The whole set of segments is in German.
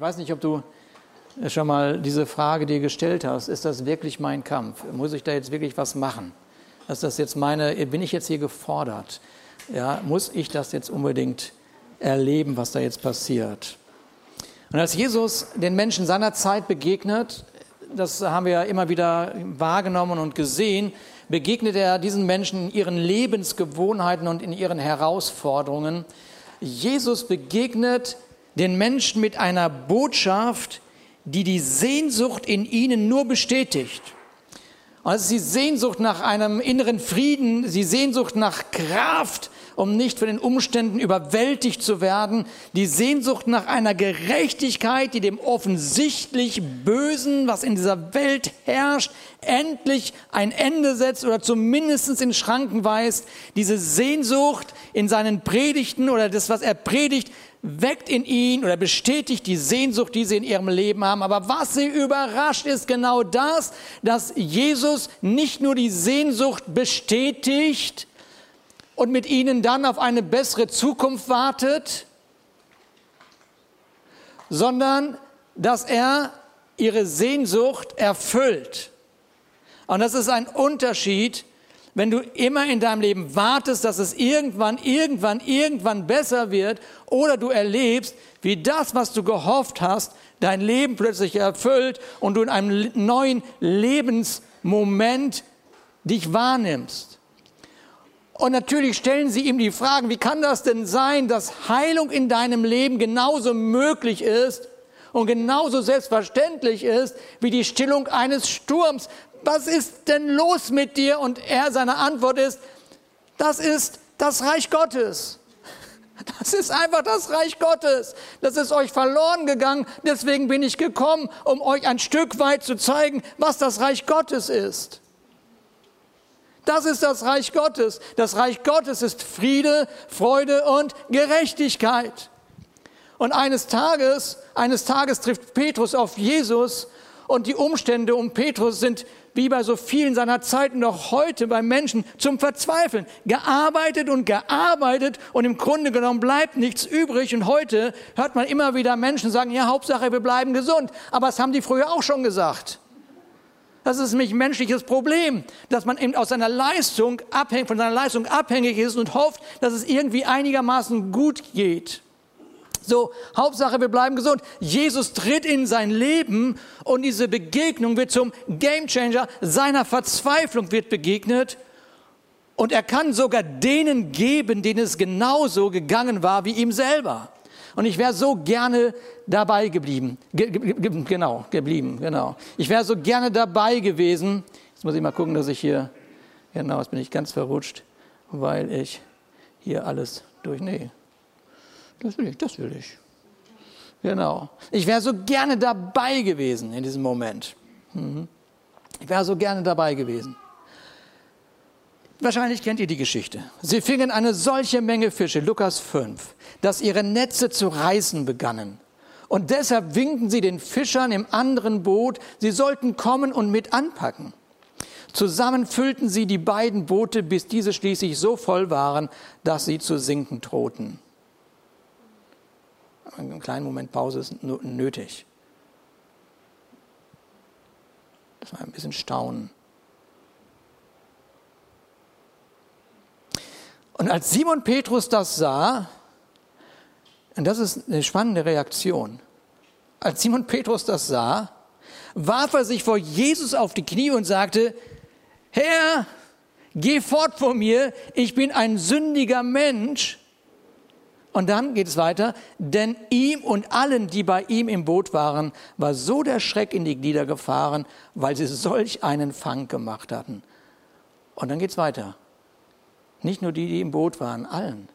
Ich weiß nicht, ob du schon mal diese Frage dir gestellt hast, ist das wirklich mein Kampf? Muss ich da jetzt wirklich was machen? Ist das jetzt meine, bin ich jetzt hier gefordert? Ja, muss ich das jetzt unbedingt erleben, was da jetzt passiert? Und als Jesus den Menschen seiner Zeit begegnet, das haben wir ja immer wieder wahrgenommen und gesehen, begegnet er diesen Menschen in ihren Lebensgewohnheiten und in ihren Herausforderungen. Jesus begegnet den Menschen mit einer Botschaft, die die Sehnsucht in ihnen nur bestätigt. Ist die Sehnsucht nach einem inneren Frieden, die Sehnsucht nach Kraft, um nicht von den Umständen überwältigt zu werden, die Sehnsucht nach einer Gerechtigkeit, die dem offensichtlich Bösen, was in dieser Welt herrscht, endlich ein Ende setzt oder zumindest in Schranken weist, diese Sehnsucht in seinen Predigten oder das, was er predigt, weckt in ihn oder bestätigt die Sehnsucht, die sie in ihrem Leben haben. Aber was sie überrascht, ist genau das, dass Jesus nicht nur die Sehnsucht bestätigt und mit ihnen dann auf eine bessere Zukunft wartet, sondern dass er ihre Sehnsucht erfüllt. Und das ist ein Unterschied wenn du immer in deinem Leben wartest, dass es irgendwann, irgendwann, irgendwann besser wird, oder du erlebst, wie das, was du gehofft hast, dein Leben plötzlich erfüllt und du in einem neuen Lebensmoment dich wahrnimmst. Und natürlich stellen sie ihm die Fragen, wie kann das denn sein, dass Heilung in deinem Leben genauso möglich ist und genauso selbstverständlich ist wie die Stillung eines Sturms? Was ist denn los mit dir? Und er, seine Antwort ist, das ist das Reich Gottes. Das ist einfach das Reich Gottes. Das ist euch verloren gegangen. Deswegen bin ich gekommen, um euch ein Stück weit zu zeigen, was das Reich Gottes ist. Das ist das Reich Gottes. Das Reich Gottes ist Friede, Freude und Gerechtigkeit. Und eines Tages, eines Tages trifft Petrus auf Jesus und die Umstände um Petrus sind wie bei so vielen seiner Zeiten noch heute bei Menschen zum Verzweifeln. Gearbeitet und gearbeitet und im Grunde genommen bleibt nichts übrig. Und heute hört man immer wieder Menschen sagen, ja, Hauptsache, wir bleiben gesund. Aber das haben die früher auch schon gesagt. Das ist nämlich ein menschliches Problem, dass man eben aus seiner Leistung abhängig, von seiner Leistung abhängig ist und hofft, dass es irgendwie einigermaßen gut geht. So, Hauptsache, wir bleiben gesund. Jesus tritt in sein Leben und diese Begegnung wird zum Gamechanger. Seiner Verzweiflung wird begegnet und er kann sogar denen geben, denen es genauso gegangen war wie ihm selber. Und ich wäre so gerne dabei geblieben. Ge ge genau, geblieben, genau. Ich wäre so gerne dabei gewesen. Jetzt muss ich mal gucken, dass ich hier, genau, jetzt bin ich ganz verrutscht, weil ich hier alles durch, nee, das will ich, das will ich. Genau. Ich wäre so gerne dabei gewesen in diesem Moment. Mhm. Ich wäre so gerne dabei gewesen. Wahrscheinlich kennt ihr die Geschichte. Sie fingen eine solche Menge Fische, Lukas 5, dass ihre Netze zu reißen begannen. Und deshalb winkten sie den Fischern im anderen Boot, sie sollten kommen und mit anpacken. Zusammen füllten sie die beiden Boote, bis diese schließlich so voll waren, dass sie zu sinken drohten einen kleinen Moment Pause ist nötig. Das war ein bisschen Staunen. Und als Simon Petrus das sah, und das ist eine spannende Reaktion, als Simon Petrus das sah, warf er sich vor Jesus auf die Knie und sagte, Herr, geh fort von mir, ich bin ein sündiger Mensch. Und dann geht es weiter, denn ihm und allen, die bei ihm im Boot waren, war so der Schreck in die Glieder gefahren, weil sie solch einen Fang gemacht hatten. Und dann geht es weiter. Nicht nur die, die im Boot waren, allen.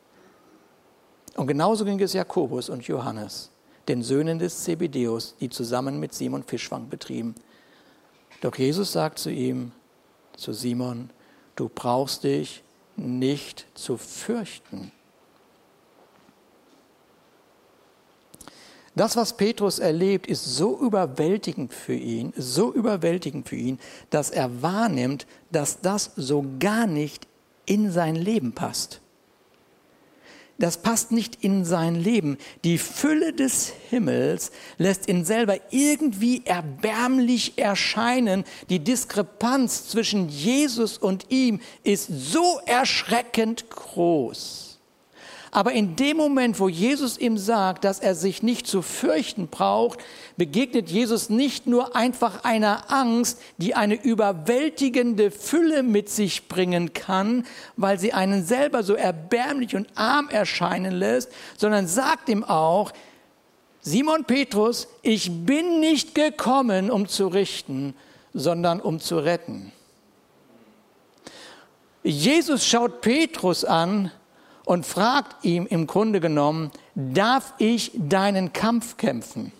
Und genauso ging es Jakobus und Johannes, den Söhnen des Zebedeus, die zusammen mit Simon Fischfang betrieben. Doch Jesus sagt zu ihm, zu Simon, du brauchst dich nicht zu fürchten. Das, was Petrus erlebt, ist so überwältigend für ihn, so überwältigend für ihn, dass er wahrnimmt, dass das so gar nicht in sein Leben passt. das passt nicht in sein Leben. Die Fülle des Himmels lässt ihn selber irgendwie erbärmlich erscheinen. Die Diskrepanz zwischen Jesus und ihm ist so erschreckend groß. Aber in dem Moment, wo Jesus ihm sagt, dass er sich nicht zu fürchten braucht, begegnet Jesus nicht nur einfach einer Angst, die eine überwältigende Fülle mit sich bringen kann, weil sie einen selber so erbärmlich und arm erscheinen lässt, sondern sagt ihm auch, Simon Petrus, ich bin nicht gekommen, um zu richten, sondern um zu retten. Jesus schaut Petrus an und fragt ihm im Grunde genommen, darf ich deinen Kampf kämpfen?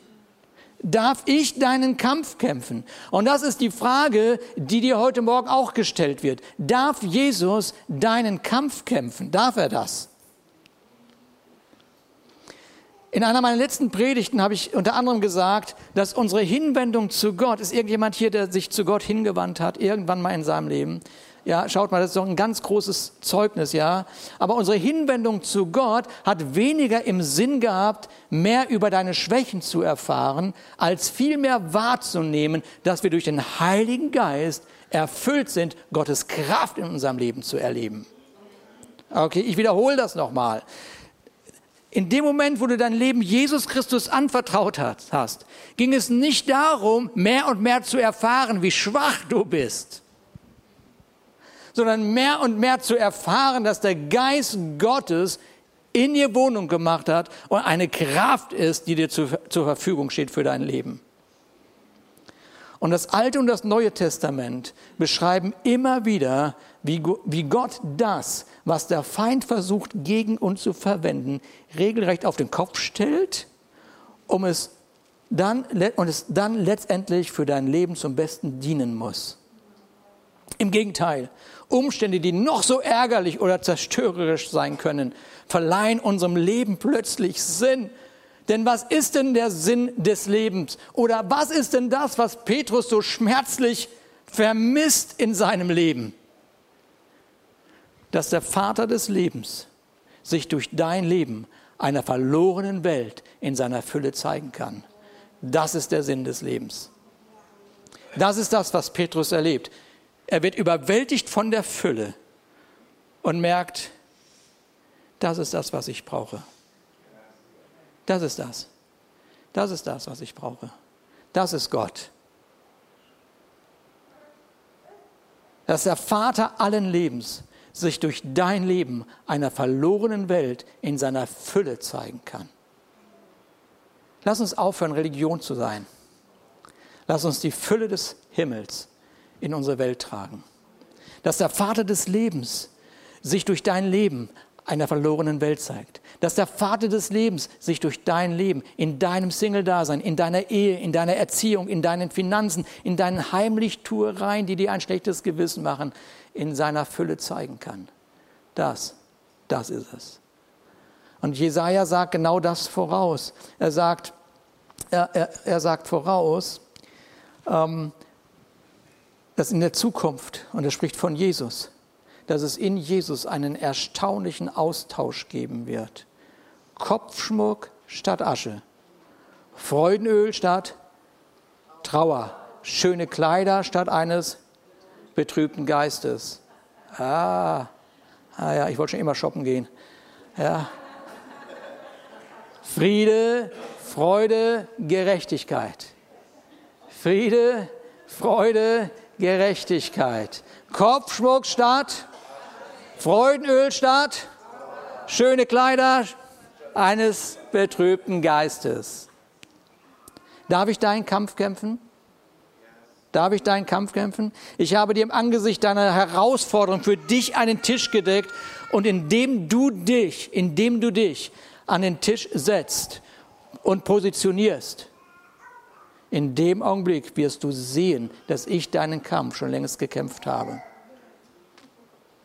Darf ich deinen Kampf kämpfen? Und das ist die Frage, die dir heute Morgen auch gestellt wird. Darf Jesus deinen Kampf kämpfen? Darf er das? In einer meiner letzten Predigten habe ich unter anderem gesagt, dass unsere Hinwendung zu Gott, ist irgendjemand hier, der sich zu Gott hingewandt hat, irgendwann mal in seinem Leben, ja, schaut mal, das ist doch ein ganz großes Zeugnis, ja. Aber unsere Hinwendung zu Gott hat weniger im Sinn gehabt, mehr über deine Schwächen zu erfahren, als vielmehr wahrzunehmen, dass wir durch den Heiligen Geist erfüllt sind, Gottes Kraft in unserem Leben zu erleben. Okay, ich wiederhole das nochmal. In dem Moment, wo du dein Leben Jesus Christus anvertraut hast, ging es nicht darum, mehr und mehr zu erfahren, wie schwach du bist sondern mehr und mehr zu erfahren, dass der Geist Gottes in ihr Wohnung gemacht hat und eine Kraft ist, die dir zu, zur Verfügung steht für dein Leben. Und das Alte und das Neue Testament beschreiben immer wieder, wie, wie Gott das, was der Feind versucht, gegen uns zu verwenden, regelrecht auf den Kopf stellt, um es dann, und es dann letztendlich für dein Leben zum Besten dienen muss. Im Gegenteil, Umstände, die noch so ärgerlich oder zerstörerisch sein können, verleihen unserem Leben plötzlich Sinn. Denn was ist denn der Sinn des Lebens? Oder was ist denn das, was Petrus so schmerzlich vermisst in seinem Leben? Dass der Vater des Lebens sich durch dein Leben einer verlorenen Welt in seiner Fülle zeigen kann. Das ist der Sinn des Lebens. Das ist das, was Petrus erlebt. Er wird überwältigt von der Fülle und merkt, das ist das, was ich brauche. Das ist das. Das ist das, was ich brauche. Das ist Gott. Dass der Vater allen Lebens sich durch dein Leben einer verlorenen Welt in seiner Fülle zeigen kann. Lass uns aufhören, Religion zu sein. Lass uns die Fülle des Himmels in unsere Welt tragen. Dass der Vater des Lebens sich durch dein Leben einer verlorenen Welt zeigt. Dass der Vater des Lebens sich durch dein Leben, in deinem Single-Dasein, in deiner Ehe, in deiner Erziehung, in deinen Finanzen, in deinen Heimlichtuereien, die dir ein schlechtes Gewissen machen, in seiner Fülle zeigen kann. Das, das ist es. Und Jesaja sagt genau das voraus. Er sagt, er, er, er sagt voraus, ähm, dass in der Zukunft, und er spricht von Jesus, dass es in Jesus einen erstaunlichen Austausch geben wird. Kopfschmuck statt Asche, Freudenöl statt Trauer, schöne Kleider statt eines betrübten Geistes. Ah, ah ja, ich wollte schon immer shoppen gehen. Ja. Friede, Freude, Gerechtigkeit. Friede, Freude, Gerechtigkeit. Kopfschmuck statt, Freudenöl statt, schöne Kleider eines betrübten Geistes. Darf ich deinen Kampf kämpfen? Darf ich deinen Kampf kämpfen? Ich habe dir im Angesicht deiner Herausforderung für dich einen Tisch gedeckt und indem du dich, indem du dich an den Tisch setzt und positionierst, in dem Augenblick wirst du sehen, dass ich deinen Kampf schon längst gekämpft habe.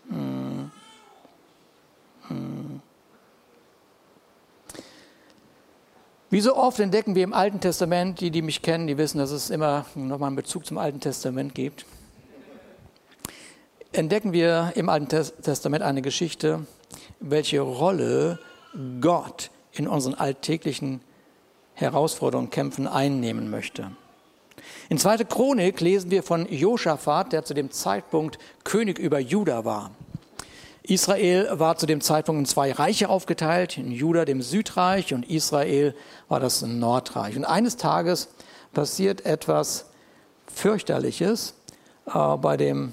Hm. Hm. Wie so oft entdecken wir im Alten Testament, die, die mich kennen, die wissen, dass es immer nochmal einen Bezug zum Alten Testament gibt, entdecken wir im Alten Testament eine Geschichte, welche Rolle Gott in unseren alltäglichen Herausforderungen, Kämpfen einnehmen möchte. In 2. Chronik lesen wir von Josaphat, der zu dem Zeitpunkt König über Juda war. Israel war zu dem Zeitpunkt in zwei Reiche aufgeteilt, in Juda dem Südreich und Israel war das Nordreich. Und eines Tages passiert etwas fürchterliches äh, bei dem,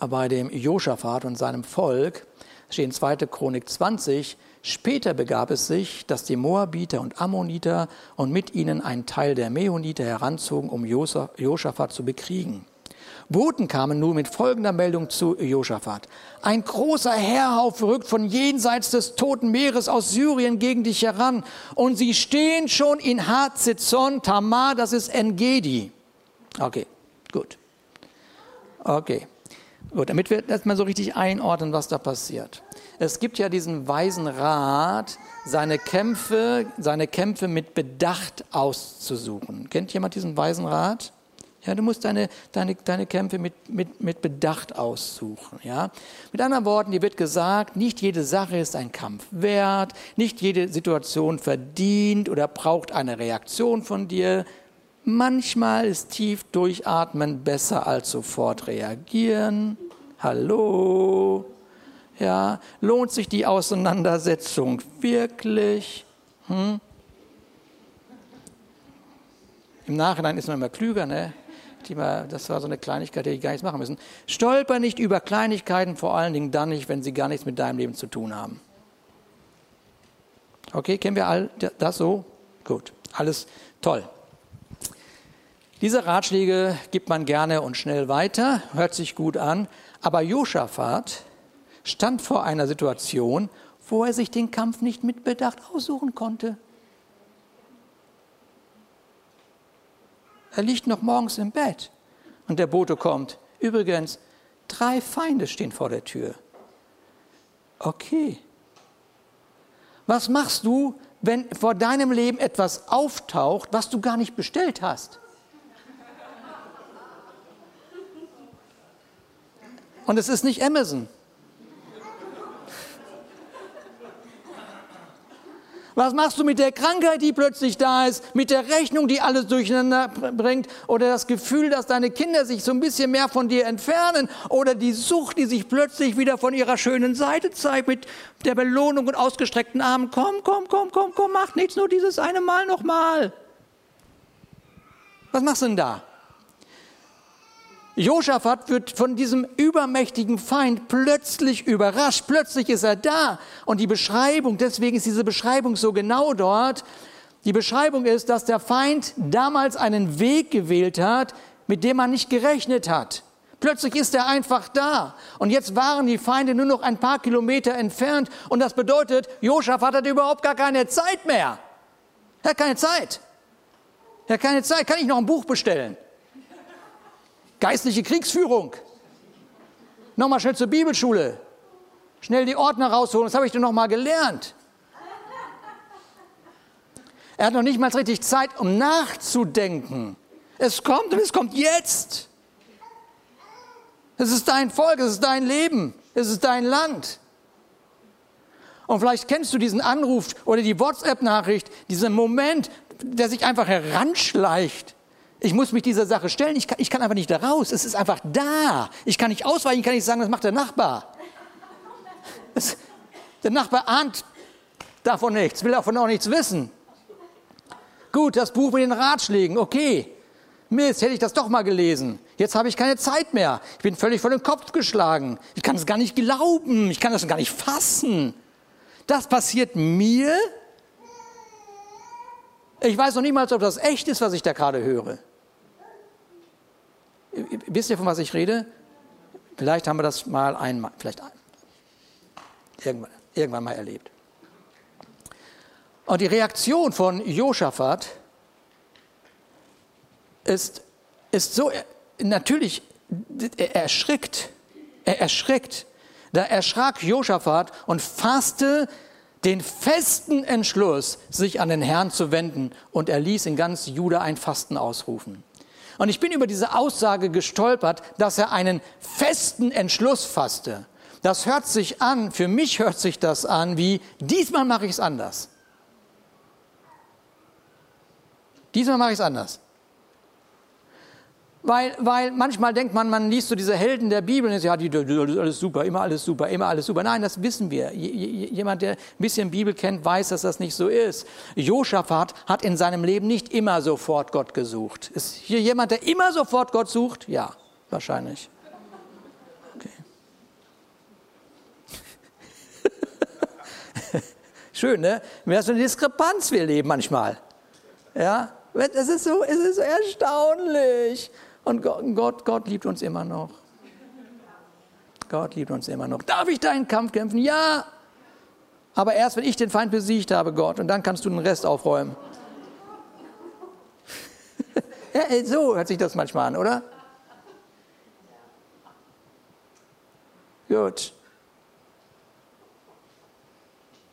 äh, bei dem Josaphat und seinem Volk. Es steht in 2. Chronik 20, Später begab es sich, dass die Moabiter und Ammoniter und mit ihnen ein Teil der Meoniter heranzogen, um Josaphat zu bekriegen. Boten kamen nun mit folgender Meldung zu Josaphat. Ein großer Heerhaufe rückt von jenseits des Toten Meeres aus Syrien gegen dich heran und sie stehen schon in Hazezon Tamar, das ist Engedi. Okay, gut. Okay, gut, damit wir das mal so richtig einordnen, was da passiert. Es gibt ja diesen weisen Rat, seine Kämpfe, seine Kämpfe mit Bedacht auszusuchen. Kennt jemand diesen weisen Rat? Ja, du musst deine, deine, deine Kämpfe mit, mit, mit Bedacht aussuchen. Ja? Mit anderen Worten, dir wird gesagt, nicht jede Sache ist ein Kampf wert, nicht jede Situation verdient oder braucht eine Reaktion von dir. Manchmal ist tief durchatmen besser als sofort reagieren. Hallo? Ja, lohnt sich die Auseinandersetzung wirklich? Hm? Im Nachhinein ist man immer klüger, ne? das war so eine Kleinigkeit, die ich gar nichts machen müssen. Stolper nicht über Kleinigkeiten, vor allen Dingen dann nicht, wenn sie gar nichts mit deinem Leben zu tun haben. Okay, kennen wir all das so? Gut, alles toll. Diese Ratschläge gibt man gerne und schnell weiter, hört sich gut an, aber Josaphat stand vor einer Situation, wo er sich den Kampf nicht mit Bedacht aussuchen konnte. Er liegt noch morgens im Bett und der Bote kommt. Übrigens, drei Feinde stehen vor der Tür. Okay. Was machst du, wenn vor deinem Leben etwas auftaucht, was du gar nicht bestellt hast? Und es ist nicht Amazon. Was machst du mit der Krankheit, die plötzlich da ist, mit der Rechnung, die alles durcheinander bringt, oder das Gefühl, dass deine Kinder sich so ein bisschen mehr von dir entfernen, oder die Sucht, die sich plötzlich wieder von ihrer schönen Seite zeigt, mit der Belohnung und ausgestreckten Armen. Komm, komm, komm, komm, komm, mach nichts, nur dieses eine Mal nochmal. Was machst du denn da? Josaphat wird von diesem übermächtigen Feind plötzlich überrascht. Plötzlich ist er da. Und die Beschreibung, deswegen ist diese Beschreibung so genau dort. Die Beschreibung ist, dass der Feind damals einen Weg gewählt hat, mit dem man nicht gerechnet hat. Plötzlich ist er einfach da. Und jetzt waren die Feinde nur noch ein paar Kilometer entfernt. Und das bedeutet, Josaphat hat überhaupt gar keine Zeit mehr. Er hat keine Zeit. Er hat keine Zeit. Kann ich noch ein Buch bestellen? Geistliche Kriegsführung. Nochmal schnell zur Bibelschule. Schnell die Ordner rausholen, das habe ich dir noch mal gelernt. Er hat noch nicht mal richtig Zeit, um nachzudenken. Es kommt und es kommt jetzt. Es ist dein Volk, es ist dein Leben, es ist dein Land. Und vielleicht kennst du diesen Anruf oder die WhatsApp-Nachricht, diesen Moment, der sich einfach heranschleicht. Ich muss mich dieser Sache stellen. Ich kann, ich kann einfach nicht da raus. Es ist einfach da. Ich kann nicht ausweichen. Ich kann nicht sagen, das macht der Nachbar. Das, der Nachbar ahnt davon nichts, will davon auch nichts wissen. Gut, das Buch mit den Ratschlägen. Okay. Mist, hätte ich das doch mal gelesen. Jetzt habe ich keine Zeit mehr. Ich bin völlig vor den Kopf geschlagen. Ich kann es gar nicht glauben. Ich kann das gar nicht fassen. Das passiert mir. Ich weiß noch niemals, ob das echt ist, was ich da gerade höre. Wisst ihr, von was ich rede? Vielleicht haben wir das mal einmal, vielleicht irgendwann, irgendwann mal erlebt. Und die Reaktion von Josaphat ist, ist so, natürlich, er erschrickt, er erschrickt. Da erschrak Josaphat und fasste den festen Entschluss, sich an den Herrn zu wenden, und er ließ in ganz Juda ein Fasten ausrufen. Und ich bin über diese Aussage gestolpert, dass er einen festen Entschluss fasste. Das hört sich an, für mich hört sich das an wie, diesmal mache ich es anders. Diesmal mache ich es anders. Weil, weil manchmal denkt man, man liest so diese Helden der Bibel und sagt, ja, die, die, alles super, immer alles super, immer alles super. Nein, das wissen wir. Jemand, der ein bisschen Bibel kennt, weiß, dass das nicht so ist. Josaphat hat in seinem Leben nicht immer sofort Gott gesucht. Ist hier jemand, der immer sofort Gott sucht? Ja, wahrscheinlich. Okay. Schön, ne? Wer so eine Diskrepanz wir leben manchmal. Ja, es ist so, es ist so erstaunlich. Und Gott, Gott liebt uns immer noch. Gott liebt uns immer noch. Darf ich deinen Kampf kämpfen? Ja. Aber erst, wenn ich den Feind besiegt habe, Gott, und dann kannst du den Rest aufräumen. ja, so hört sich das manchmal an, oder? Gut.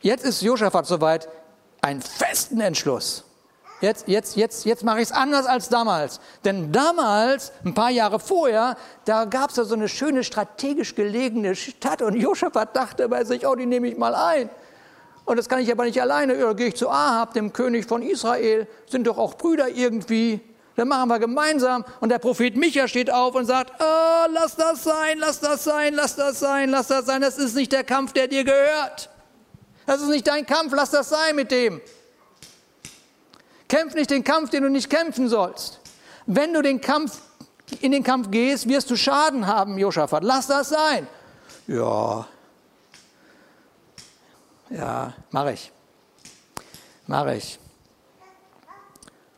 Jetzt ist Josaphat soweit, einen festen Entschluss. Jetzt, jetzt, jetzt, jetzt mache ich es anders als damals. Denn damals, ein paar Jahre vorher, da gab es ja so eine schöne strategisch gelegene Stadt und Josaphat dachte bei sich, oh, die nehme ich mal ein. Und das kann ich aber nicht alleine. Ja, gehe ich zu Ahab, dem König von Israel, sind doch auch Brüder irgendwie. Dann machen wir gemeinsam. Und der Prophet Micha steht auf und sagt, oh, lass das sein, lass das sein, lass das sein, lass das sein. Das ist nicht der Kampf, der dir gehört. Das ist nicht dein Kampf, lass das sein mit dem. Kämpf nicht den Kampf, den du nicht kämpfen sollst. Wenn du den Kampf, in den Kampf gehst, wirst du Schaden haben, Josaphat. Lass das sein. Ja. Ja, mache ich. Mache ich.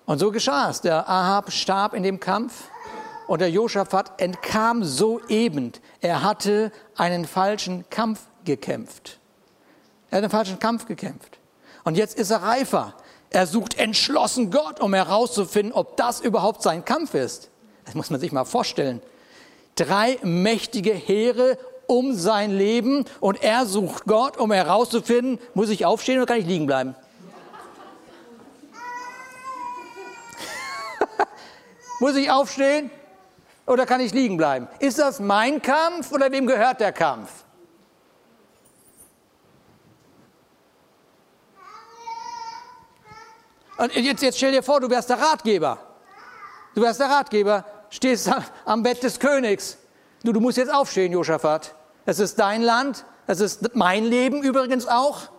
Und so geschah es. Der Ahab starb in dem Kampf und der Josaphat entkam soeben. Er hatte einen falschen Kampf gekämpft. Er hat einen falschen Kampf gekämpft. Und jetzt ist er reifer. Er sucht entschlossen Gott, um herauszufinden, ob das überhaupt sein Kampf ist. Das muss man sich mal vorstellen. Drei mächtige Heere um sein Leben und er sucht Gott, um herauszufinden, muss ich aufstehen oder kann ich liegen bleiben? muss ich aufstehen oder kann ich liegen bleiben? Ist das mein Kampf oder wem gehört der Kampf? Und jetzt, jetzt stell dir vor, du wärst der Ratgeber. Du wärst der Ratgeber, stehst am Bett des Königs. Du, du musst jetzt aufstehen, Josaphat. Es ist dein Land, es ist mein Leben übrigens auch.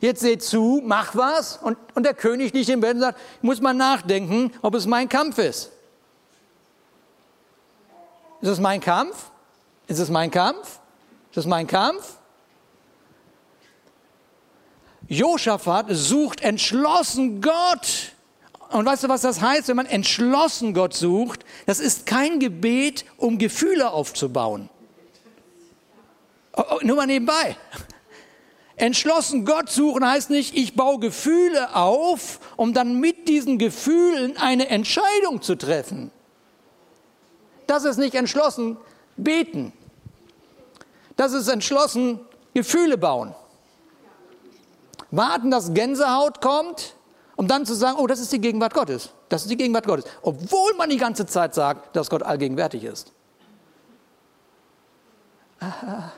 Jetzt seh zu, mach was. Und, und der König liegt im Bett und sagt, ich muss mal nachdenken, ob es mein Kampf ist. Ist es mein Kampf? Ist es mein Kampf? Ist es mein Kampf? Josaphat sucht entschlossen Gott. Und weißt du, was das heißt, wenn man entschlossen Gott sucht? Das ist kein Gebet, um Gefühle aufzubauen. Oh, oh, nur mal nebenbei. Entschlossen Gott suchen heißt nicht, ich baue Gefühle auf, um dann mit diesen Gefühlen eine Entscheidung zu treffen. Das ist nicht entschlossen beten. Das ist entschlossen Gefühle bauen warten, dass Gänsehaut kommt, um dann zu sagen, oh, das ist die Gegenwart Gottes. Das ist die Gegenwart Gottes. Obwohl man die ganze Zeit sagt, dass Gott allgegenwärtig ist. Ah,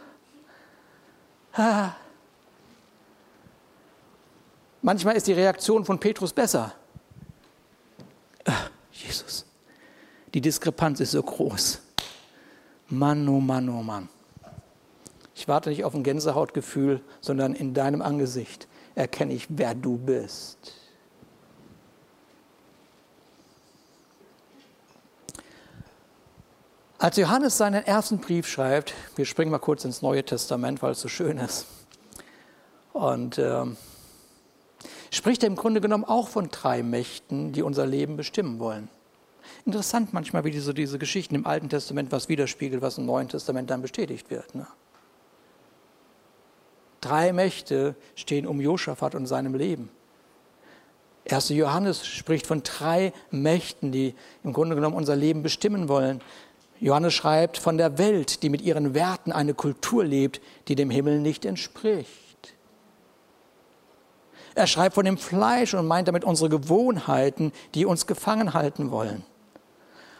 ah. Manchmal ist die Reaktion von Petrus besser. Ah, Jesus, die Diskrepanz ist so groß. Mann, oh Mann, oh Mann. Ich warte nicht auf ein Gänsehautgefühl, sondern in deinem Angesicht erkenne ich, wer du bist. Als Johannes seinen ersten Brief schreibt, wir springen mal kurz ins Neue Testament, weil es so schön ist, und äh, spricht er im Grunde genommen auch von drei Mächten, die unser Leben bestimmen wollen. Interessant manchmal, wie diese, diese Geschichten im Alten Testament was widerspiegelt, was im Neuen Testament dann bestätigt wird. Ne? Drei Mächte stehen um Josaphat und seinem Leben. 1. Johannes spricht von drei Mächten, die im Grunde genommen unser Leben bestimmen wollen. Johannes schreibt von der Welt, die mit ihren Werten eine Kultur lebt, die dem Himmel nicht entspricht. Er schreibt von dem Fleisch und meint damit unsere Gewohnheiten, die uns gefangen halten wollen.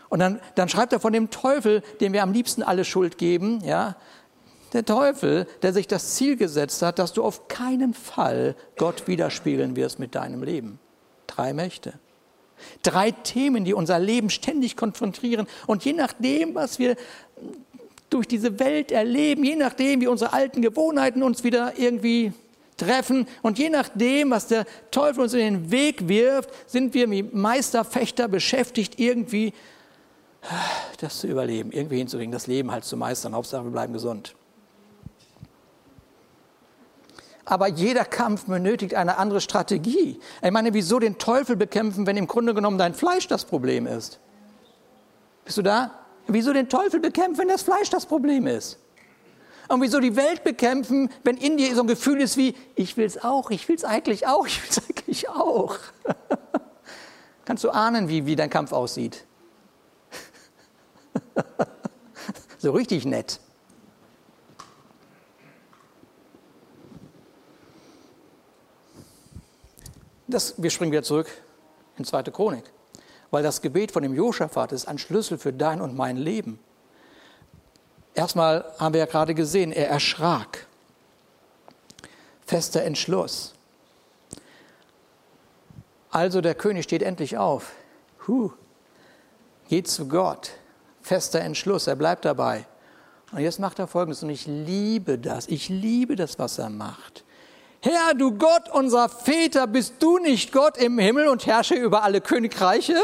Und dann, dann schreibt er von dem Teufel, dem wir am liebsten alle Schuld geben, ja, Der Teufel, der sich das Ziel gesetzt hat, dass du auf keinen Fall Gott widerspiegeln wirst mit deinem Leben. Drei Mächte. Drei Themen, die unser Leben ständig konfrontieren. Und je nachdem, was wir durch diese Welt erleben, je nachdem, wie unsere alten Gewohnheiten uns wieder irgendwie treffen und je nachdem, was der Teufel uns in den Weg wirft, sind wir wie Meisterfechter beschäftigt, irgendwie das zu überleben, irgendwie hinzukriegen, das Leben halt zu meistern. Hauptsache, wir bleiben gesund. Aber jeder Kampf benötigt eine andere Strategie. Ich meine, wieso den Teufel bekämpfen, wenn im Grunde genommen dein Fleisch das Problem ist? Bist du da? Wieso den Teufel bekämpfen, wenn das Fleisch das Problem ist? Und wieso die Welt bekämpfen, wenn in dir so ein Gefühl ist wie, ich will es auch, ich will es eigentlich auch, ich will es eigentlich auch. Kannst du ahnen, wie, wie dein Kampf aussieht? so richtig nett. Das, wir springen wieder zurück in zweite Chronik, weil das Gebet von dem Josaphat ist ein Schlüssel für dein und mein Leben. Erstmal haben wir ja gerade gesehen, er erschrak. Fester Entschluss. Also der König steht endlich auf. Huh. Geht zu Gott. Fester Entschluss, er bleibt dabei. Und jetzt macht er Folgendes, und ich liebe das, ich liebe das, was er macht. Herr, du Gott unserer Väter, bist du nicht Gott im Himmel und herrsche über alle Königreiche?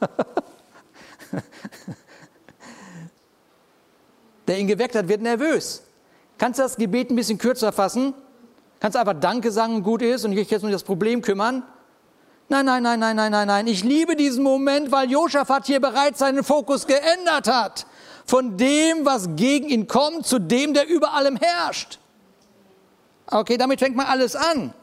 Der ihn geweckt hat, wird nervös. Kannst du das Gebet ein bisschen kürzer fassen? Kannst du einfach Danke sagen, gut ist und ich jetzt um das Problem kümmern? Nein, nein, nein, nein, nein, nein, nein. Ich liebe diesen Moment, weil Josaphat hier bereits seinen Fokus geändert hat. Von dem, was gegen ihn kommt, zu dem, der über allem herrscht. Okay, damit fängt mal alles an.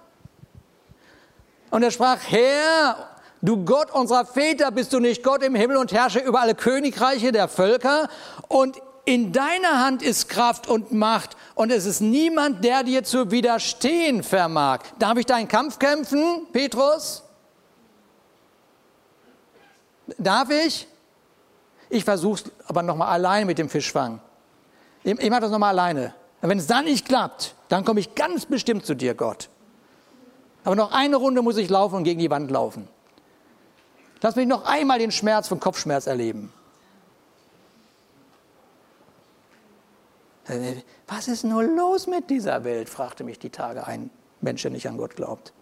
Und er sprach, Herr, du Gott unserer Väter, bist du nicht Gott im Himmel und herrsche über alle Königreiche der Völker? Und in deiner Hand ist Kraft und Macht und es ist niemand, der dir zu widerstehen vermag. Darf ich deinen Kampf kämpfen, Petrus? Darf ich? Ich versuche es aber nochmal alleine mit dem Fischfang. Ich, mache das nochmal alleine. Wenn es dann nicht klappt, dann komme ich ganz bestimmt zu dir, Gott. Aber noch eine Runde muss ich laufen und gegen die Wand laufen. Lass mich noch einmal den Schmerz von Kopfschmerz erleben. Was ist nur los mit dieser Welt? fragte mich die Tage ein Mensch, der nicht an Gott glaubt.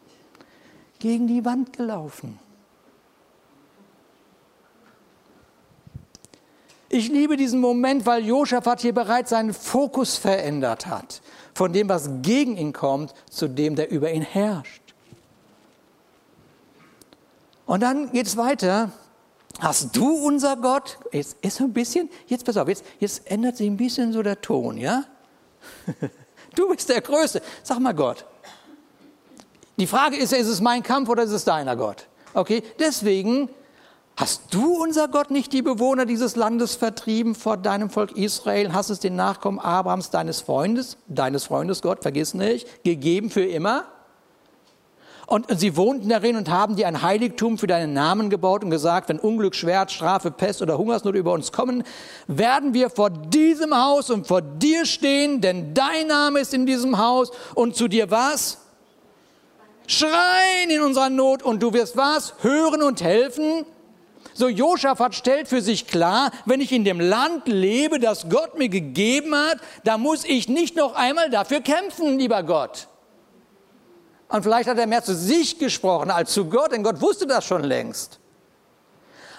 Gegen die Wand gelaufen. Ich liebe diesen Moment, weil Josaphat hier bereits seinen Fokus verändert hat. Von dem, was gegen ihn kommt, zu dem, der über ihn herrscht. Und dann geht es weiter. Hast du unser Gott? Jetzt ist so ein bisschen, jetzt pass auf, jetzt, jetzt ändert sich ein bisschen so der Ton, ja? Du bist der Größte. Sag mal Gott. Die Frage ist, ist es mein Kampf oder ist es deiner Gott? Okay, deswegen Hast du, unser Gott, nicht die Bewohner dieses Landes vertrieben vor deinem Volk Israel? Hast es den Nachkommen Abrahams, deines Freundes, deines Freundes Gott, vergiss nicht, gegeben für immer? Und sie wohnten darin und haben dir ein Heiligtum für deinen Namen gebaut und gesagt, wenn Unglück, Schwert, Strafe, Pest oder Hungersnot über uns kommen, werden wir vor diesem Haus und vor dir stehen, denn dein Name ist in diesem Haus und zu dir was? Schreien in unserer Not und du wirst was? Hören und helfen? So Josaphat stellt für sich klar, wenn ich in dem Land lebe, das Gott mir gegeben hat, da muss ich nicht noch einmal dafür kämpfen, lieber Gott. Und vielleicht hat er mehr zu sich gesprochen als zu Gott, denn Gott wusste das schon längst.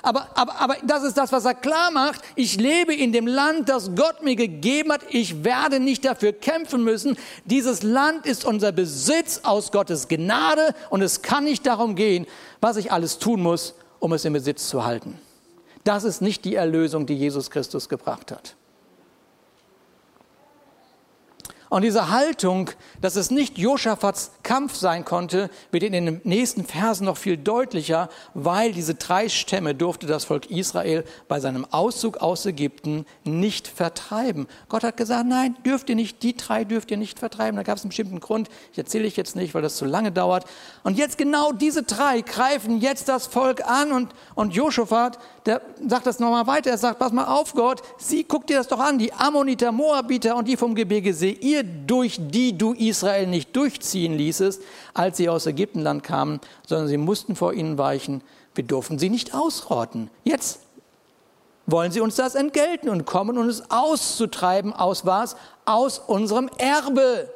Aber, aber, aber das ist das, was er klar macht. Ich lebe in dem Land, das Gott mir gegeben hat. Ich werde nicht dafür kämpfen müssen. Dieses Land ist unser Besitz aus Gottes Gnade und es kann nicht darum gehen, was ich alles tun muss, um es im Besitz zu halten. Das ist nicht die Erlösung, die Jesus Christus gebracht hat. Und diese Haltung, dass es nicht Joschafats Kampf sein konnte, wird in den nächsten Versen noch viel deutlicher, weil diese drei Stämme durfte das Volk Israel bei seinem Auszug aus Ägypten nicht vertreiben. Gott hat gesagt, nein, dürft ihr nicht, die drei dürft ihr nicht vertreiben. Da gab es einen bestimmten Grund, ich erzähle ich jetzt nicht, weil das zu lange dauert. Und jetzt genau diese drei greifen jetzt das Volk an und, und Joschafat, der sagt das nochmal weiter, er sagt, pass mal auf Gott, sie, guck dir das doch an, die Ammoniter, Moabiter und die vom Gebirge See, ihr, durch die du Israel nicht durchziehen ließest, als sie aus Ägyptenland kamen, sondern sie mussten vor ihnen weichen. Wir durften sie nicht ausrotten. Jetzt wollen sie uns das entgelten und kommen, um es auszutreiben aus was? Aus unserem Erbe.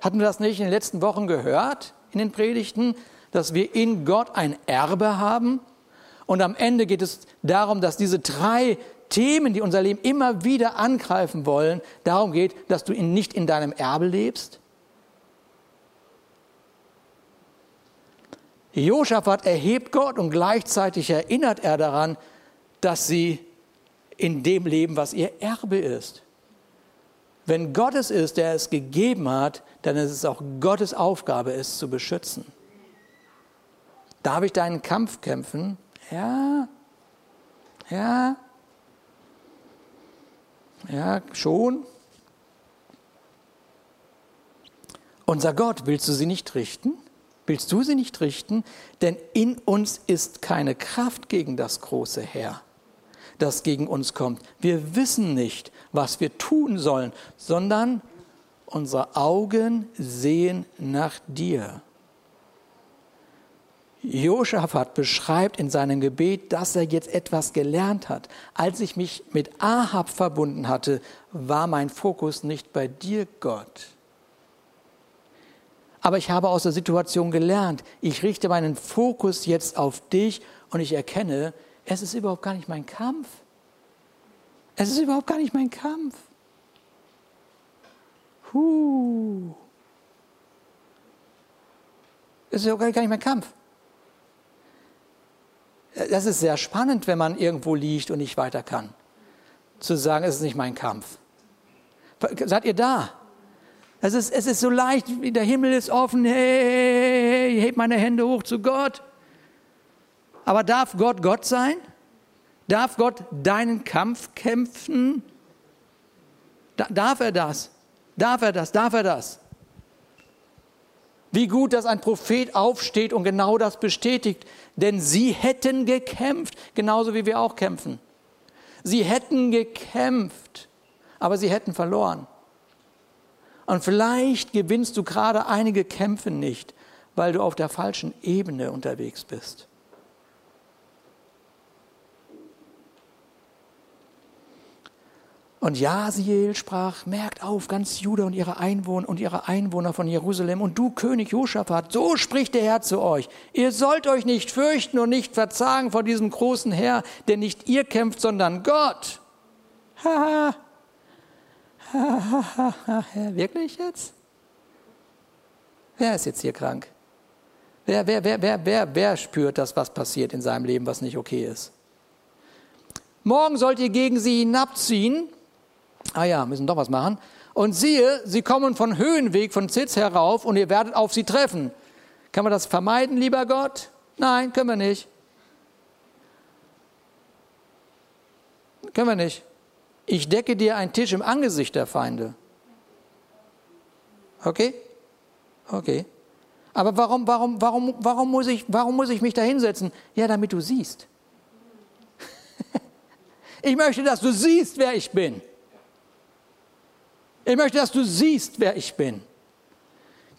Hatten wir das nicht in den letzten Wochen gehört, in den Predigten, dass wir in Gott ein Erbe haben? Und am Ende geht es darum, dass diese drei Themen, die unser Leben immer wieder angreifen wollen, darum geht, dass du nicht in deinem Erbe lebst? Josaphat erhebt Gott und gleichzeitig erinnert er daran, dass sie in dem leben, was ihr Erbe ist. Wenn Gott es ist, der es gegeben hat, dann ist es auch Gottes Aufgabe, es zu beschützen. Darf ich deinen Kampf kämpfen? Ja, ja, ja, schon. Unser Gott, willst du sie nicht richten? Willst du sie nicht richten? Denn in uns ist keine Kraft gegen das große Heer, das gegen uns kommt. Wir wissen nicht, was wir tun sollen, sondern unsere Augen sehen nach dir. Josaphat beschreibt in seinem Gebet, dass er jetzt etwas gelernt hat. Als ich mich mit Ahab verbunden hatte, war mein Fokus nicht bei dir, Gott. Aber ich habe aus der Situation gelernt. Ich richte meinen Fokus jetzt auf dich und ich erkenne, es ist überhaupt gar nicht mein Kampf. Es ist überhaupt gar nicht mein Kampf. Huh. Es ist überhaupt gar nicht mein Kampf. Das ist sehr spannend, wenn man irgendwo liegt und nicht weiter kann. Zu sagen, es ist nicht mein Kampf. Seid ihr da? Es ist, es ist so leicht, der Himmel ist offen, hey, hey, hey, heb meine Hände hoch zu Gott. Aber darf Gott Gott sein? Darf Gott deinen Kampf kämpfen? Da, darf er das? Darf er das? Darf er das? Wie gut, dass ein Prophet aufsteht und genau das bestätigt. Denn sie hätten gekämpft, genauso wie wir auch kämpfen. Sie hätten gekämpft, aber sie hätten verloren. Und vielleicht gewinnst du gerade einige Kämpfe nicht, weil du auf der falschen Ebene unterwegs bist. Und Jasiel sprach, merkt auf, ganz Juda und ihre Einwohner und ihre Einwohner von Jerusalem und du König Josaphat, so spricht der Herr zu euch. Ihr sollt euch nicht fürchten und nicht verzagen vor diesem großen Herr, denn nicht ihr kämpft, sondern Gott. Ha, ha, ha, ha, Wirklich jetzt? Wer ist jetzt hier krank? Wer, wer, wer, wer, wer, wer spürt das, was passiert in seinem Leben, was nicht okay ist? Morgen sollt ihr gegen sie hinabziehen ah ja, müssen doch was machen. Und siehe, sie kommen von Höhenweg, von Zitz herauf und ihr werdet auf sie treffen. Kann man das vermeiden, lieber Gott? Nein, können wir nicht. Können wir nicht. Ich decke dir einen Tisch im Angesicht der Feinde. Okay? Okay. Aber warum, warum, warum, warum, muss ich, warum muss ich mich da hinsetzen? Ja, damit du siehst. ich möchte, dass du siehst, wer ich bin. Ich möchte, dass du siehst, wer ich bin.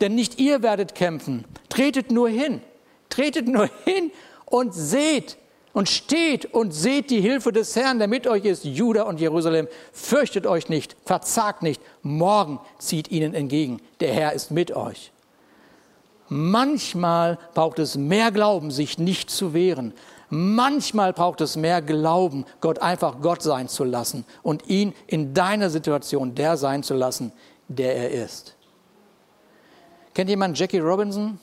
Denn nicht ihr werdet kämpfen. Tretet nur hin. Tretet nur hin und seht und steht und seht die Hilfe des Herrn, der mit euch ist, Juda und Jerusalem. Fürchtet euch nicht, verzagt nicht. Morgen zieht ihnen entgegen. Der Herr ist mit euch. Manchmal braucht es mehr Glauben, sich nicht zu wehren. Manchmal braucht es mehr Glauben, Gott einfach Gott sein zu lassen und ihn in deiner Situation der sein zu lassen, der er ist. Kennt jemand Jackie Robinson?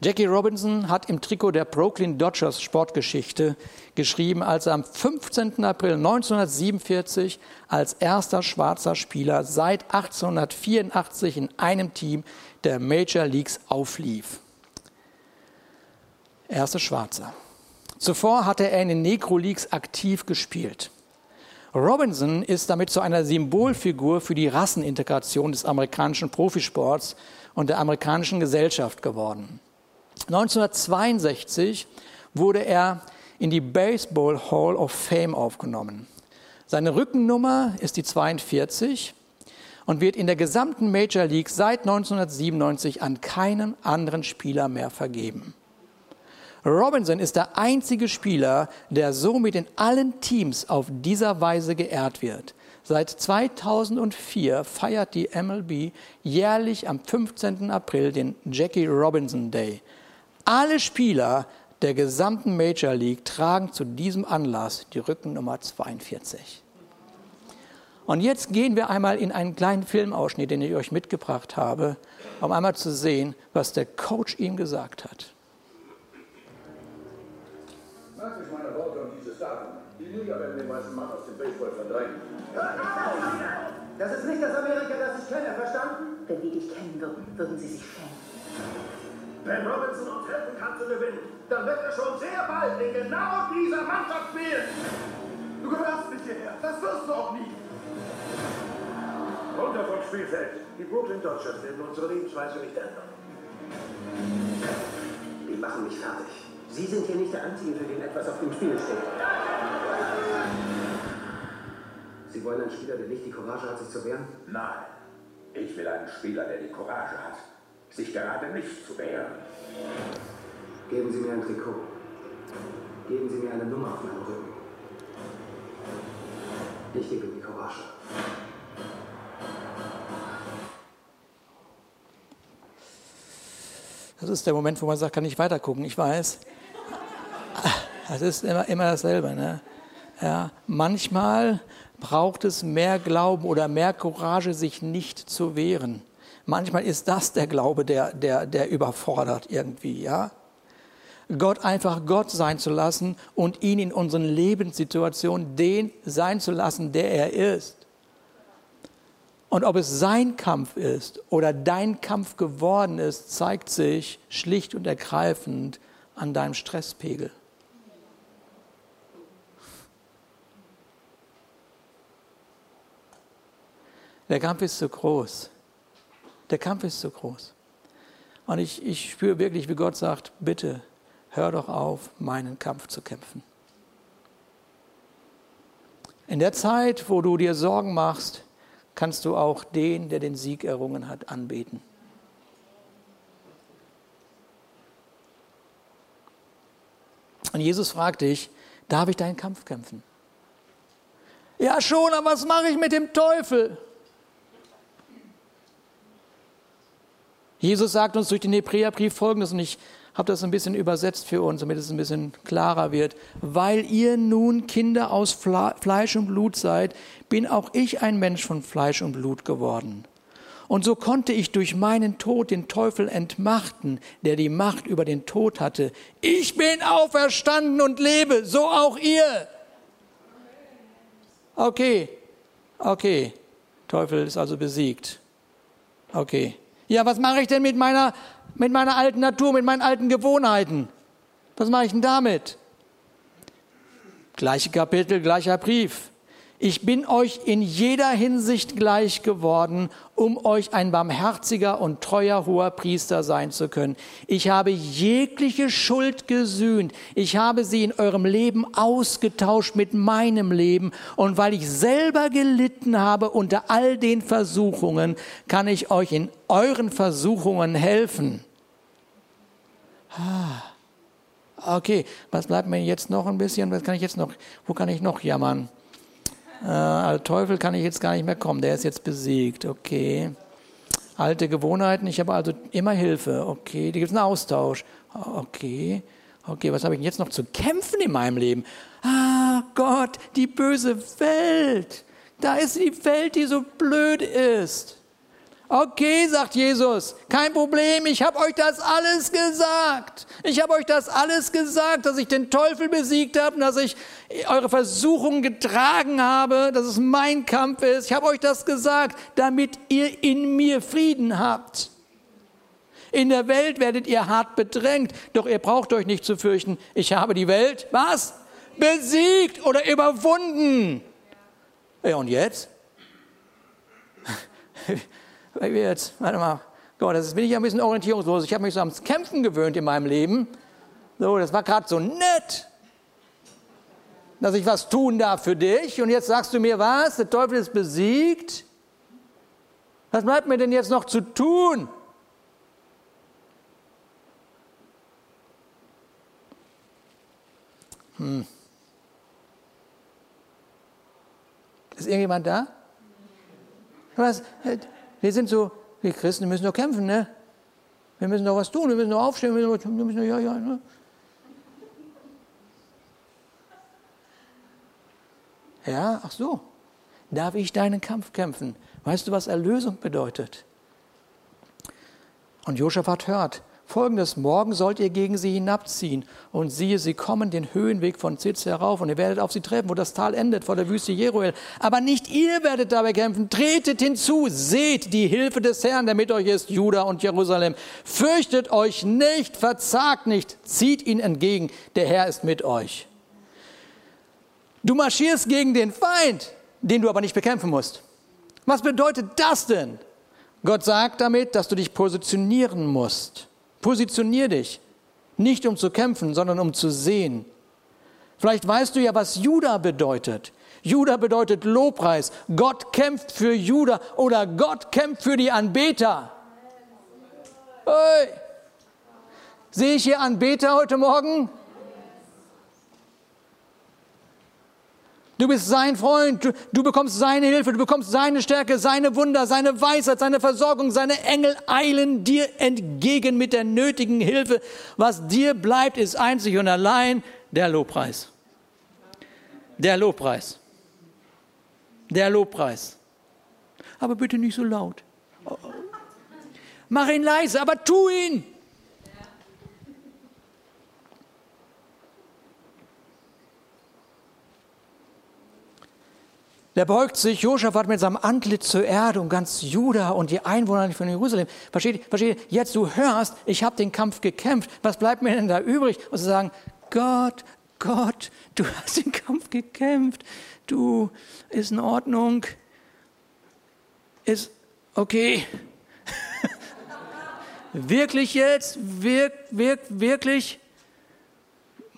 Jackie Robinson hat im Trikot der Brooklyn Dodgers Sportgeschichte geschrieben, als er am 15. April 1947 als erster schwarzer Spieler seit 1884 in einem Team der Major Leagues auflief. Erster Schwarzer. Zuvor hatte er in den Negro Leagues aktiv gespielt. Robinson ist damit zu einer Symbolfigur für die Rassenintegration des amerikanischen Profisports und der amerikanischen Gesellschaft geworden. 1962 wurde er in die Baseball Hall of Fame aufgenommen. Seine Rückennummer ist die 42 und wird in der gesamten Major League seit 1997 an keinen anderen Spieler mehr vergeben. Robinson ist der einzige Spieler, der somit in allen Teams auf dieser Weise geehrt wird. Seit 2004 feiert die MLB jährlich am 15. April den Jackie Robinson Day. Alle Spieler der gesamten Major League tragen zu diesem Anlass die Rückennummer 42. Und jetzt gehen wir einmal in einen kleinen Filmausschnitt, den ich euch mitgebracht habe, um einmal zu sehen, was der Coach ihm gesagt hat. Das ist nicht das Amerika, das ich kenne, verstanden? Wenn die dich kennen würden, würden sie sich schämen. Wenn Robinson uns helfen kann zu gewinnen, dann wird er schon sehr bald in genau dieser Mannschaft spielen. Du gehörst nicht hierher. Das wirst du auch nie. Runter vom Spielfeld. Die Brooklyn Dodgers werden unsere Lebensweise nicht ändern. Die machen mich fertig. Sie sind hier nicht der Einzige, für den etwas auf dem Spiel steht. Sie wollen einen Spieler, der nicht die Courage hat, sich zu wehren? Nein. Ich will einen Spieler, der die Courage hat, sich gerade nicht zu wehren. Geben Sie mir ein Trikot. Geben Sie mir eine Nummer auf meinem Rücken. Ich gebe die Courage. Das ist der Moment, wo man sagt, kann ich weitergucken. Ich weiß. Das ist immer, immer dasselbe. Ne? Ja, manchmal braucht es mehr Glauben oder mehr Courage, sich nicht zu wehren. Manchmal ist das der Glaube, der, der, der überfordert irgendwie, ja. Gott einfach Gott sein zu lassen und ihn in unseren Lebenssituationen den sein zu lassen, der er ist. Und ob es sein Kampf ist oder dein Kampf geworden ist, zeigt sich schlicht und ergreifend an deinem Stresspegel. Der Kampf ist zu groß. Der Kampf ist zu groß. Und ich, ich spüre wirklich, wie Gott sagt, bitte hör doch auf, meinen Kampf zu kämpfen. In der Zeit, wo du dir Sorgen machst, kannst du auch den, der den Sieg errungen hat, anbeten. Und Jesus fragt dich, darf ich deinen Kampf kämpfen? Ja schon, aber was mache ich mit dem Teufel? Jesus sagt uns durch den Hebräerbrief folgendes, und ich habe das ein bisschen übersetzt für uns, damit es ein bisschen klarer wird. Weil ihr nun Kinder aus Fleisch und Blut seid, bin auch ich ein Mensch von Fleisch und Blut geworden. Und so konnte ich durch meinen Tod den Teufel entmachten, der die Macht über den Tod hatte. Ich bin auferstanden und lebe, so auch ihr. Okay, okay, Teufel ist also besiegt. Okay. Ja, was mache ich denn mit meiner, mit meiner alten Natur, mit meinen alten Gewohnheiten? Was mache ich denn damit? Gleiche Kapitel, gleicher Brief. Ich bin euch in jeder Hinsicht gleich geworden, um euch ein barmherziger und treuer hoher Priester sein zu können. Ich habe jegliche Schuld gesühnt. Ich habe sie in eurem Leben ausgetauscht mit meinem Leben. Und weil ich selber gelitten habe unter all den Versuchungen, kann ich euch in euren Versuchungen helfen. Ah. Okay, was bleibt mir jetzt noch ein bisschen? Was kann ich jetzt noch? Wo kann ich noch jammern? Äh, also Teufel kann ich jetzt gar nicht mehr kommen, der ist jetzt besiegt, okay. Alte Gewohnheiten, ich habe also immer Hilfe, okay. Da gibt es einen Austausch, okay. Okay, was habe ich denn jetzt noch zu kämpfen in meinem Leben? Ah, Gott, die böse Welt. Da ist die Welt, die so blöd ist. Okay, sagt Jesus, kein Problem, ich habe euch das alles gesagt. Ich habe euch das alles gesagt, dass ich den Teufel besiegt habe, dass ich eure Versuchungen getragen habe, dass es mein Kampf ist. Ich habe euch das gesagt, damit ihr in mir Frieden habt. In der Welt werdet ihr hart bedrängt, doch ihr braucht euch nicht zu fürchten. Ich habe die Welt, was? Besiegt oder überwunden. Ja, und jetzt? jetzt, warte mal, Gott, das bin ich ein bisschen orientierungslos. Ich habe mich so ans Kämpfen gewöhnt in meinem Leben. So, das war gerade so nett, dass ich was tun darf für dich. Und jetzt sagst du mir was? Der Teufel ist besiegt. Was bleibt mir denn jetzt noch zu tun? Hm. Ist irgendjemand da? Was? Wir sind so, wir Christen müssen doch kämpfen, ne? Wir müssen doch was tun, wir müssen doch aufstehen, wir müssen, wir müssen ja, ja, ne? Ja, ach so. Darf ich deinen Kampf kämpfen? Weißt du, was Erlösung bedeutet? Und Josaphat hört, Folgendes, morgen sollt ihr gegen sie hinabziehen und siehe, sie kommen den Höhenweg von Zitz herauf und ihr werdet auf sie treffen, wo das Tal endet, vor der Wüste Jeruel. Aber nicht ihr werdet dabei kämpfen, tretet hinzu, seht die Hilfe des Herrn, der mit euch ist, Juda und Jerusalem. Fürchtet euch nicht, verzagt nicht, zieht ihn entgegen, der Herr ist mit euch. Du marschierst gegen den Feind, den du aber nicht bekämpfen musst. Was bedeutet das denn? Gott sagt damit, dass du dich positionieren musst. Positionier dich. Nicht um zu kämpfen, sondern um zu sehen. Vielleicht weißt du ja, was Juda bedeutet. Juda bedeutet Lobpreis. Gott kämpft für Juda oder Gott kämpft für die Anbeter. Hey. Sehe ich hier Anbeter heute Morgen? Du bist sein Freund, du, du, bekommst seine Hilfe, du bekommst seine Stärke, seine Wunder, seine Weisheit, seine Versorgung, seine Engel eilen dir entgegen mit der nötigen Hilfe. Was dir bleibt, ist einzig und allein der Lobpreis. Der Lobpreis. Der Lobpreis. Aber bitte nicht so laut. Mach ihn leise, aber tu ihn. Der beugt sich, Josaphat mit seinem Antlitz zur Erde und ganz Juda und die Einwohner von Jerusalem. Versteht, versteht, jetzt du hörst, ich habe den Kampf gekämpft. Was bleibt mir denn da übrig? Und zu sagen, Gott, Gott, du hast den Kampf gekämpft. Du, ist in Ordnung. Ist okay. wirklich jetzt? Wirk, wirk, wirklich?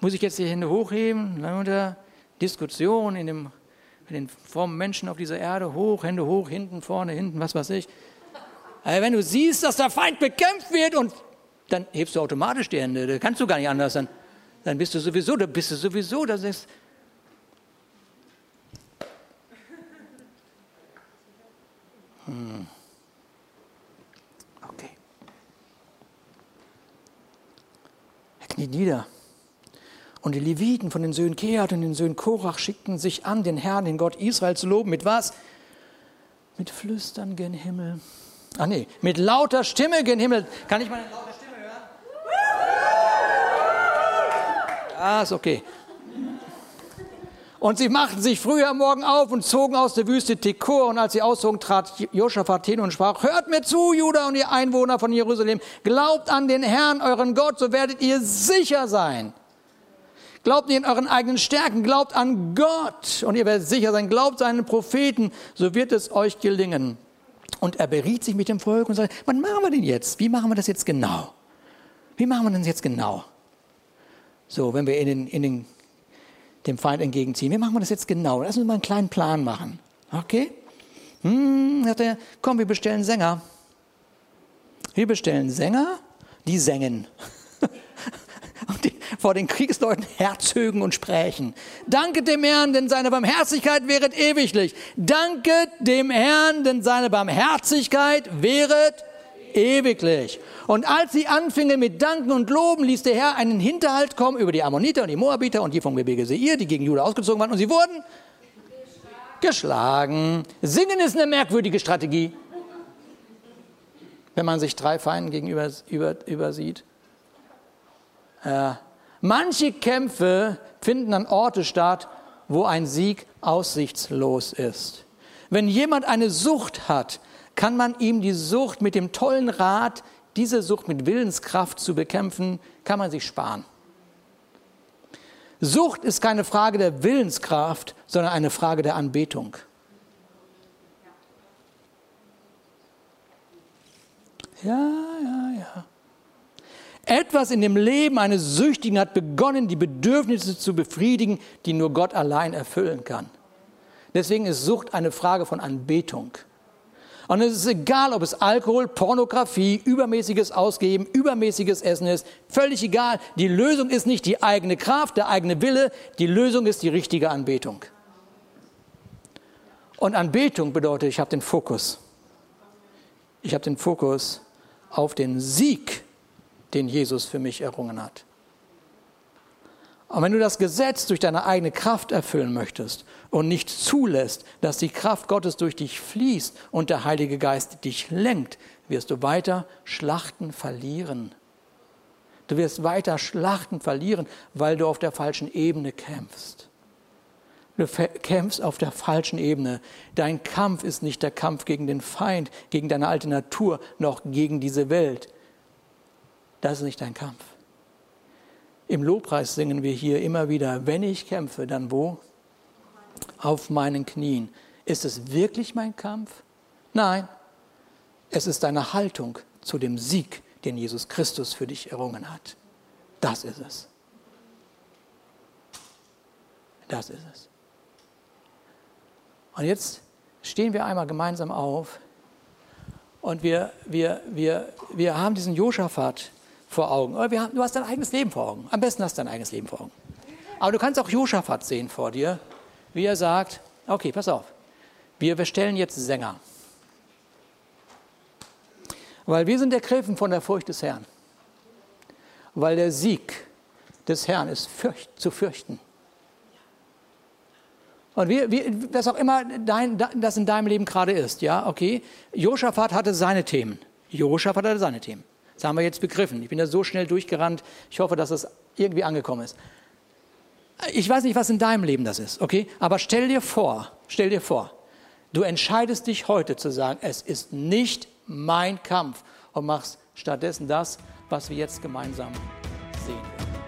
Muss ich jetzt die Hände hochheben? Unter Diskussion in dem mit den frommen Menschen auf dieser Erde, hoch, Hände hoch, hinten, vorne, hinten, was weiß ich. Aber wenn du siehst, dass der Feind bekämpft wird und dann hebst du automatisch die Hände, da kannst du gar nicht anders, dann, dann bist du sowieso, da bist du sowieso, das ist. Hm. Okay. Er kniet nieder. Und die Leviten von den Söhnen Kehat und den Söhnen Korach schickten sich an, den Herrn, den Gott Israel zu loben. Mit was? Mit Flüstern gen Himmel. Ah nee, mit lauter Stimme gen Himmel. Kann ich meine laute Stimme hören? Ah, ist okay. Und sie machten sich früh am Morgen auf und zogen aus der Wüste Tekur. Und als sie auszogen, trat Josaphat hin und sprach, hört mir zu, Juda und ihr Einwohner von Jerusalem, glaubt an den Herrn, euren Gott, so werdet ihr sicher sein. Glaubt nicht an euren eigenen Stärken, glaubt an Gott und ihr werdet sicher sein, glaubt seinen Propheten, so wird es euch gelingen. Und er beriet sich mit dem Volk und sagt, was machen wir denn jetzt? Wie machen wir das jetzt genau? Wie machen wir das jetzt genau? So, wenn wir in den, in den, dem Feind entgegenziehen, wie machen wir das jetzt genau? Lass uns mal einen kleinen Plan machen. Okay? Hm, sagt er, komm, wir bestellen Sänger. Wir bestellen Sänger, die sängen. Und die vor den Kriegsleuten herzögen und sprächen. Danket dem Herrn, denn seine Barmherzigkeit wäret ewiglich. Danket dem Herrn, denn seine Barmherzigkeit wäret ewiglich. Und als sie anfingen mit Danken und Loben, ließ der Herr einen Hinterhalt kommen über die Ammoniter und die Moabiter und die vom Gebirge Seir, die gegen Juda ausgezogen waren, und sie wurden geschlagen. Singen ist eine merkwürdige Strategie. wenn man sich drei Feinden gegenüber über, über sieht. Ja. Manche Kämpfe finden an Orte statt, wo ein Sieg aussichtslos ist. Wenn jemand eine Sucht hat, kann man ihm die Sucht mit dem tollen Rat, diese Sucht mit Willenskraft zu bekämpfen, kann man sich sparen. Sucht ist keine Frage der Willenskraft, sondern eine Frage der Anbetung. Ja, ja. Etwas in dem Leben eines Süchtigen hat begonnen, die Bedürfnisse zu befriedigen, die nur Gott allein erfüllen kann. Deswegen ist Sucht eine Frage von Anbetung. Und es ist egal, ob es Alkohol, Pornografie, übermäßiges Ausgeben, übermäßiges Essen ist. Völlig egal. Die Lösung ist nicht die eigene Kraft, der eigene Wille. Die Lösung ist die richtige Anbetung. Und Anbetung bedeutet, ich habe den Fokus. Ich habe den Fokus auf den Sieg den Jesus für mich errungen hat. Und wenn du das Gesetz durch deine eigene Kraft erfüllen möchtest und nicht zulässt, dass die Kraft Gottes durch dich fließt und der Heilige Geist dich lenkt, wirst du weiter Schlachten verlieren. Du wirst weiter Schlachten verlieren, weil du auf der falschen Ebene kämpfst. Du kämpfst auf der falschen Ebene. Dein Kampf ist nicht der Kampf gegen den Feind, gegen deine alte Natur, noch gegen diese Welt. Das ist nicht dein Kampf. Im Lobpreis singen wir hier immer wieder, wenn ich kämpfe, dann wo? Auf meinen Knien. Ist es wirklich mein Kampf? Nein, es ist deine Haltung zu dem Sieg, den Jesus Christus für dich errungen hat. Das ist es. Das ist es. Und jetzt stehen wir einmal gemeinsam auf und wir, wir, wir, wir haben diesen Josaphat vor Augen. Haben, du hast dein eigenes Leben vor Augen. Am besten hast du dein eigenes Leben vor Augen. Aber du kannst auch Josaphat sehen vor dir, wie er sagt, okay, pass auf, wir bestellen jetzt Sänger. Weil wir sind ergriffen von der Furcht des Herrn. Weil der Sieg des Herrn ist fürcht, zu fürchten. Und wie, wie, was auch immer dein, das in deinem Leben gerade ist, ja, okay. Josaphat hatte seine Themen. Josaphat hatte seine Themen. Das haben wir jetzt begriffen. Ich bin da so schnell durchgerannt. Ich hoffe, dass es irgendwie angekommen ist. Ich weiß nicht, was in deinem Leben das ist, okay? Aber stell dir vor, stell dir vor, du entscheidest dich heute zu sagen, es ist nicht mein Kampf und machst stattdessen das, was wir jetzt gemeinsam sehen werden.